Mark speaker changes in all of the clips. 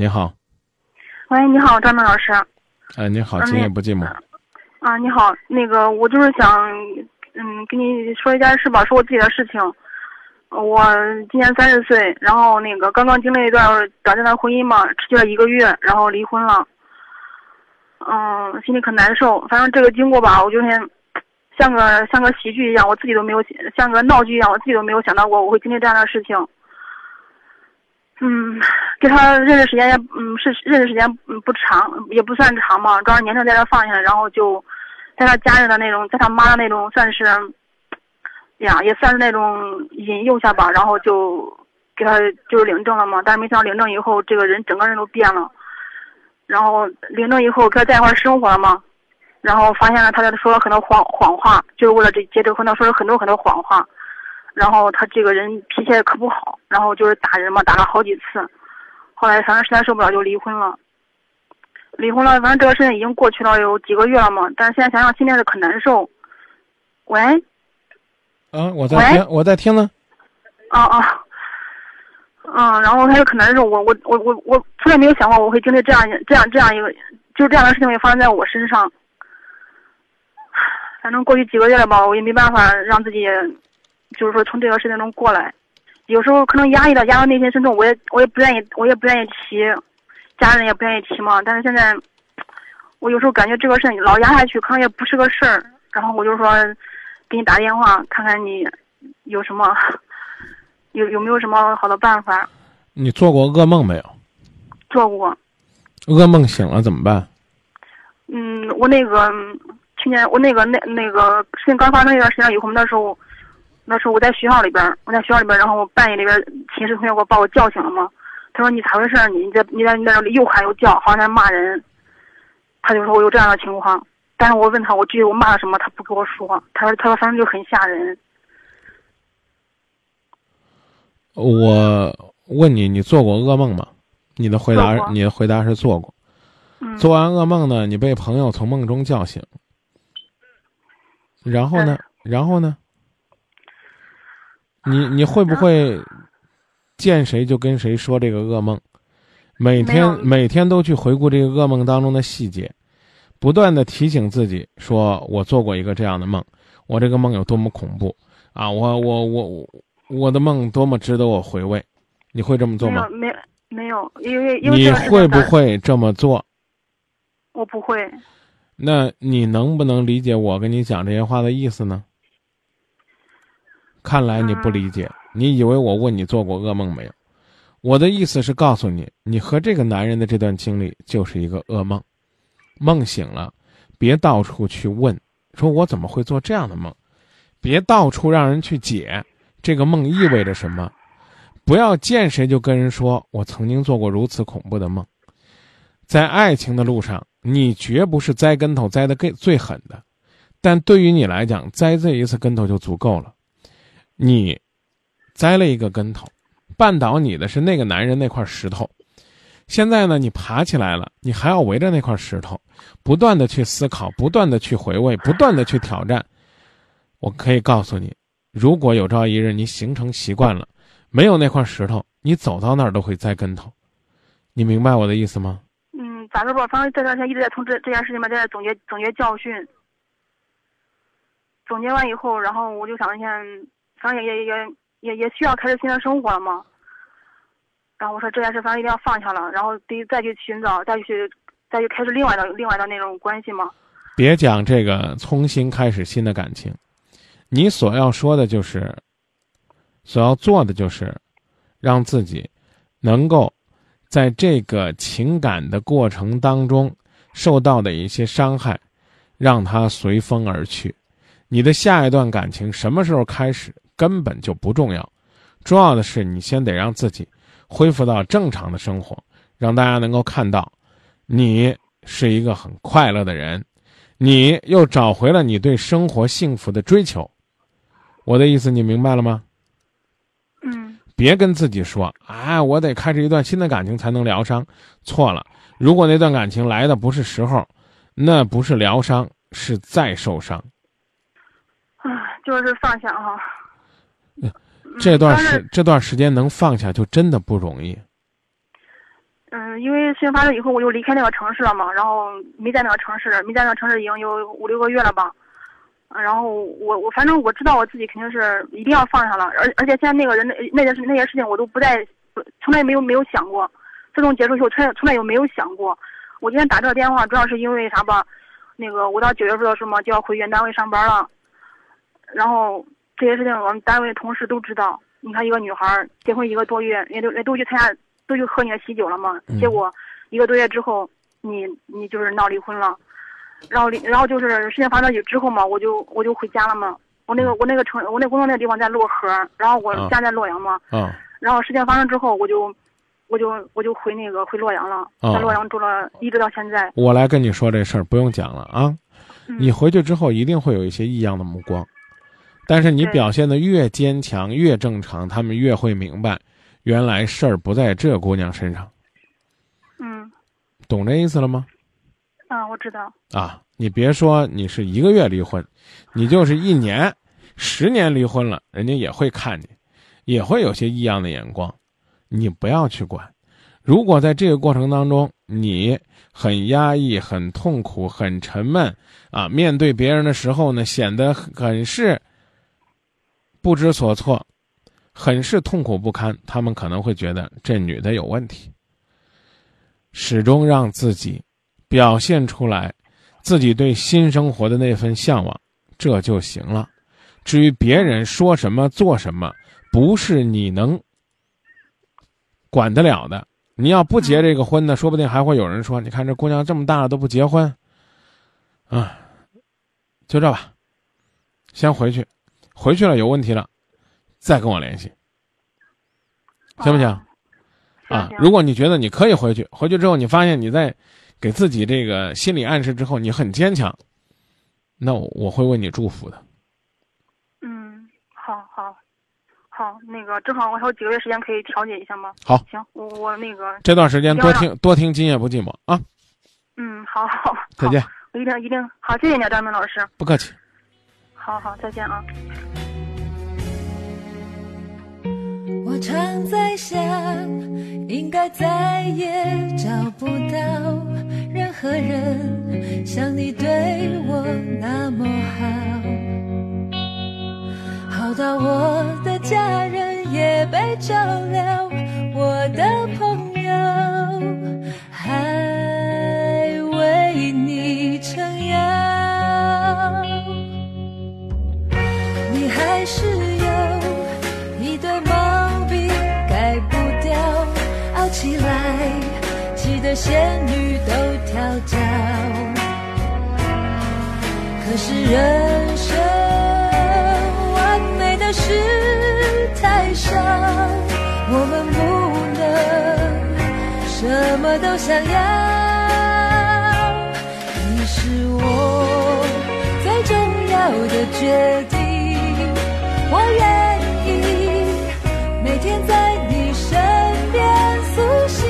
Speaker 1: 你好，
Speaker 2: 喂，你好，张明老师。
Speaker 1: 哎，你好，
Speaker 2: 嗯
Speaker 1: 今夜不寂寞。
Speaker 2: 啊，你好，那个我就是想，嗯，跟你说一件事吧，说我自己的事情。呃我今年三十岁，然后那个刚刚经历一段短暂的婚姻嘛，持续了一个月，然后离婚了。嗯，心里可难受。反正这个经过吧，我就是像个像个喜剧一样，我自己都没有像个闹剧一样，我自己都没有想到过我会经历这样的事情。嗯，跟他认识时间也嗯是认识时间嗯不长，也不算长嘛，主要年龄在这放下来，然后就在他家人的那种，在他妈的那种算是，呀也算是那种引诱下吧，然后就给他就是领证了嘛，但是没想到领证以后，这个人整个人都变了，然后领证以后跟他在一块生活了嘛，然后发现了他在说了很多谎谎话，就是为了这结这婚，他说了很多很多谎话。然后他这个人脾气也可不好，然后就是打人嘛，打了好几次。后来反正实在受不了就离婚了。离婚了，反正这个事情已经过去了有几个月了嘛，但是现在想想心里是可难受。喂，
Speaker 1: 啊，我在听，我在听呢。
Speaker 2: 啊啊，嗯，然后他就可难受，我我我我我从来没有想过我会经历这样这样这样一个，就是这样的事情会发生在我身上。反正过去几个月了吧，我也没办法让自己，就是说从这个事情中过来。有时候可能压抑到压到内心深处，我也我也不愿意，我也不愿意提，家人也不愿意提嘛。但是现在，我有时候感觉这个事情老压下去，可能也不是个事儿。然后我就说，给你打电话看看你有什么，有有没有什么好的办法？
Speaker 1: 你做过噩梦没有？
Speaker 2: 做过，
Speaker 1: 噩梦醒了怎么办？
Speaker 2: 嗯，我那个嗯去年我那个那那个事情刚发生一段时间以后，那时候那时候我在学校里边儿，我在学校里边儿，然后我半夜里边儿寝室同学给我把我叫醒了嘛。他说你咋回事儿？你你在你在你在那里又喊又叫，好像在骂人。他就说我有这样的情况，但是我问他我具体我骂了什么，他不跟我说。他说他说反正就很吓人。
Speaker 1: 我问你，你做过噩梦吗？你的回答你的回答是做过。
Speaker 2: 嗯，
Speaker 1: 做完噩梦呢，你被朋友从梦中叫醒，然后呢？然后呢？你你会不会见谁就跟谁说这个噩梦？每天每天都去回顾这个噩梦当中的细节，不断的提醒自己，说我做过一个这样的梦，我这个梦有多么恐怖啊！我我我我我的梦多么值得我回味，你会这么做吗
Speaker 2: 没有？没没有，因为因为
Speaker 1: 你会不？会这么做？
Speaker 2: 我不会。
Speaker 1: 那你能不能理解我跟你讲这些话的意思呢？看来你不理解，你以为我问你做过噩梦没有？我的意思是告诉你，你和这个男人的这段经历就是一个噩梦，梦醒了，别到处去问，说我怎么会做这样的梦，别到处让人去解这个梦意味着什么，不要见谁就跟人说我曾经做过如此恐怖的梦。在爱情的路上，你绝不是栽跟头栽的最最狠的，但对于你来讲，栽这一次跟头就足够了。你栽了一个跟头，绊倒你的是那个男人那块石头。现在呢，你爬起来了，你还要围着那块石头，不断的去思考，不断的去回味，不断的去挑战。我可以告诉你，如果有朝一日你形成习惯了，没有那块石头，你走到那儿都会栽跟头。你明白我的意思吗？
Speaker 2: 嗯，咋说吧，反正这段时间一直在从这这件事情里面在总结总结教训。总结完以后，然后我就想一天，反正也也也也也需要开始新的生活了嘛。然后我说这件事反正一定要放下了，然后得再去寻找，再去再去开始另外的另外的那种关系嘛。
Speaker 1: 别讲这个重新开始新的感情，你所要说的就是，所要做的就是，让自己能够在这个情感的过程当中受到的一些伤害，让它随风而去。你的下一段感情什么时候开始根本就不重要，重要的是你先得让自己恢复到正常的生活，让大家能够看到你是一个很快乐的人。你又找回了你对生活幸福的追求，我的意思你明白了吗？
Speaker 2: 嗯
Speaker 1: 别跟自己说，啊，我得开始一段新的感情才能疗伤。错了，如果那段感情来的不是时候，那不是疗伤，是再受伤。
Speaker 2: 唉，就是放下哈。
Speaker 1: 这段时这段时间能放下，就真的不容易。
Speaker 2: 嗯，因为事情发生以后，我就离开那个城市了嘛，然后没在那个城市，没在那个城市已经有五六个月了吧。然后我我反正我知道我自己肯定是一定要放下了，而而且现在那个人那那件事那些事情我都不再，从来没有没有想过。自从结束以后，从来从来也没有想过。我今天打这个电话主要是因为啥吧？那个我到九月份的时候嘛就要回原单位上班了，然后这些事情我们单位同事都知道。你看一个女孩结婚一个多月，人都人都去参加都去喝你的喜酒了嘛，结果一个多月之后你你就是闹离婚了。然后，然后就是事情发生之后嘛，我就我就回家了嘛。我那个我那个城，我那工作那个地方在漯河，然后我家在洛阳嘛。
Speaker 1: 嗯。
Speaker 2: 然后事情发生之后，我就我就我就回那个回洛阳了，在洛阳住了一直到现在。
Speaker 1: 我来跟你说这事儿，不用讲了啊。你回去之后一定会有一些异样的目光，但是你表现的越坚强越正常，他们越会明白，原来事儿不在这姑娘身上。
Speaker 2: 嗯。
Speaker 1: 懂这意思了吗？
Speaker 2: 啊，我知道
Speaker 1: 啊。你别说你是一个月离婚，你就是一年、十年离婚了，人家也会看你，也会有些异样的眼光。你不要去管。如果在这个过程当中，你很压抑、很痛苦、很沉闷啊，面对别人的时候呢，显得很是不知所措，很是痛苦不堪，他们可能会觉得这女的有问题。始终让自己。表现出来，自己对新生活的那份向往，这就行了。至于别人说什么、做什么，不是你能管得了的。你要不结这个婚呢，说不定还会有人说：“你看这姑娘这么大了都不结婚。”啊，就这吧，先回去，回去了有问题了，再跟我联系，行不行？啊，如果你觉得你可以回去，回去之后你发现你在。给自己这个心理暗示之后，你很坚强，那我会为你祝福的。
Speaker 2: 嗯，好好好，那个正好我还有几个月时间可以调解一下吗？
Speaker 1: 好，
Speaker 2: 行，我我那个
Speaker 1: 这段时间多听多听《今夜不寂寞》啊。
Speaker 2: 嗯，好好，
Speaker 1: 再见。
Speaker 2: 我一定一定好，谢谢你，张明老师。
Speaker 1: 不客气。
Speaker 2: 好好，再见啊。
Speaker 3: 常在想，应该再也找不到任何人像你对我那么好，好到我的家人也被照料，我的朋友还为你人生完美的事太少，我们不能什么都想要。你是我最重要的决定，我愿意每天在你身边。苏醒，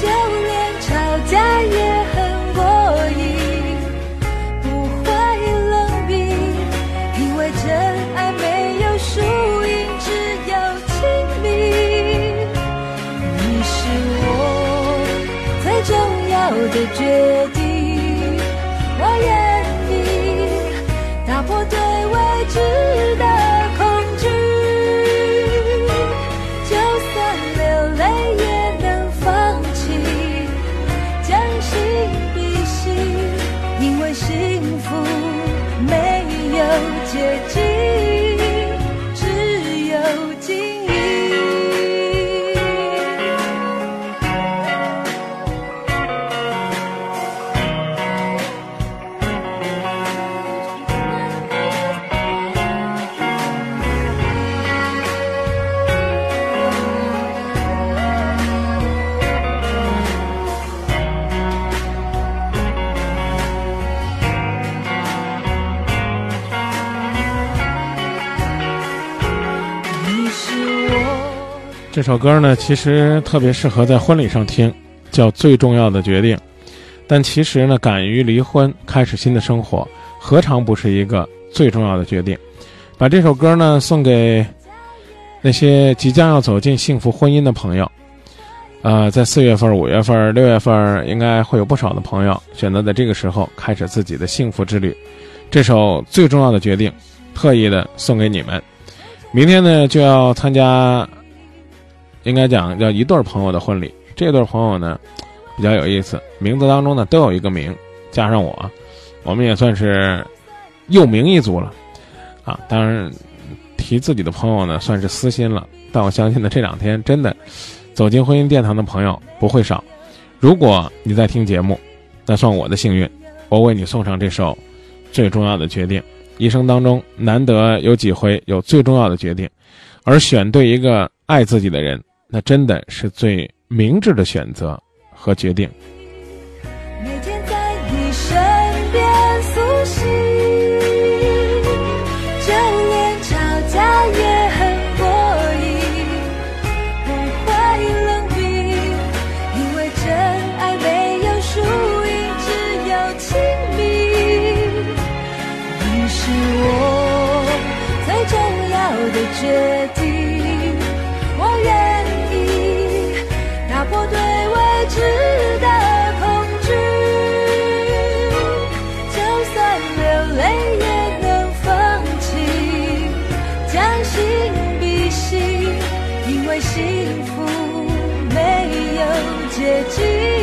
Speaker 3: 就连吵架也的决定。
Speaker 1: 这首歌呢，其实特别适合在婚礼上听，叫《最重要的决定》。但其实呢，敢于离婚，开始新的生活，何尝不是一个最重要的决定？把这首歌呢送给那些即将要走进幸福婚姻的朋友。呃，在四月份、五月份、六月份，应该会有不少的朋友选择在这个时候开始自己的幸福之旅。这首最重要的决定，特意的送给你们。明天呢，就要参加，应该讲叫一对朋友的婚礼。这对朋友呢，比较有意思，名字当中呢都有一个名，加上我，我们也算是又名一族了。啊，当然提自己的朋友呢，算是私心了。但我相信呢，这两天真的。走进婚姻殿堂的朋友不会少，如果你在听节目，那算我的幸运，我为你送上这首最重要的决定。一生当中难得有几回有最重要的决定，而选对一个爱自己的人，那真的是最明智的选择和决定。
Speaker 3: 每天在你身边苏醒就连吵架也很过瘾。不会冷冰因为真爱没有输赢只有亲密。你是我最重要的决定。结局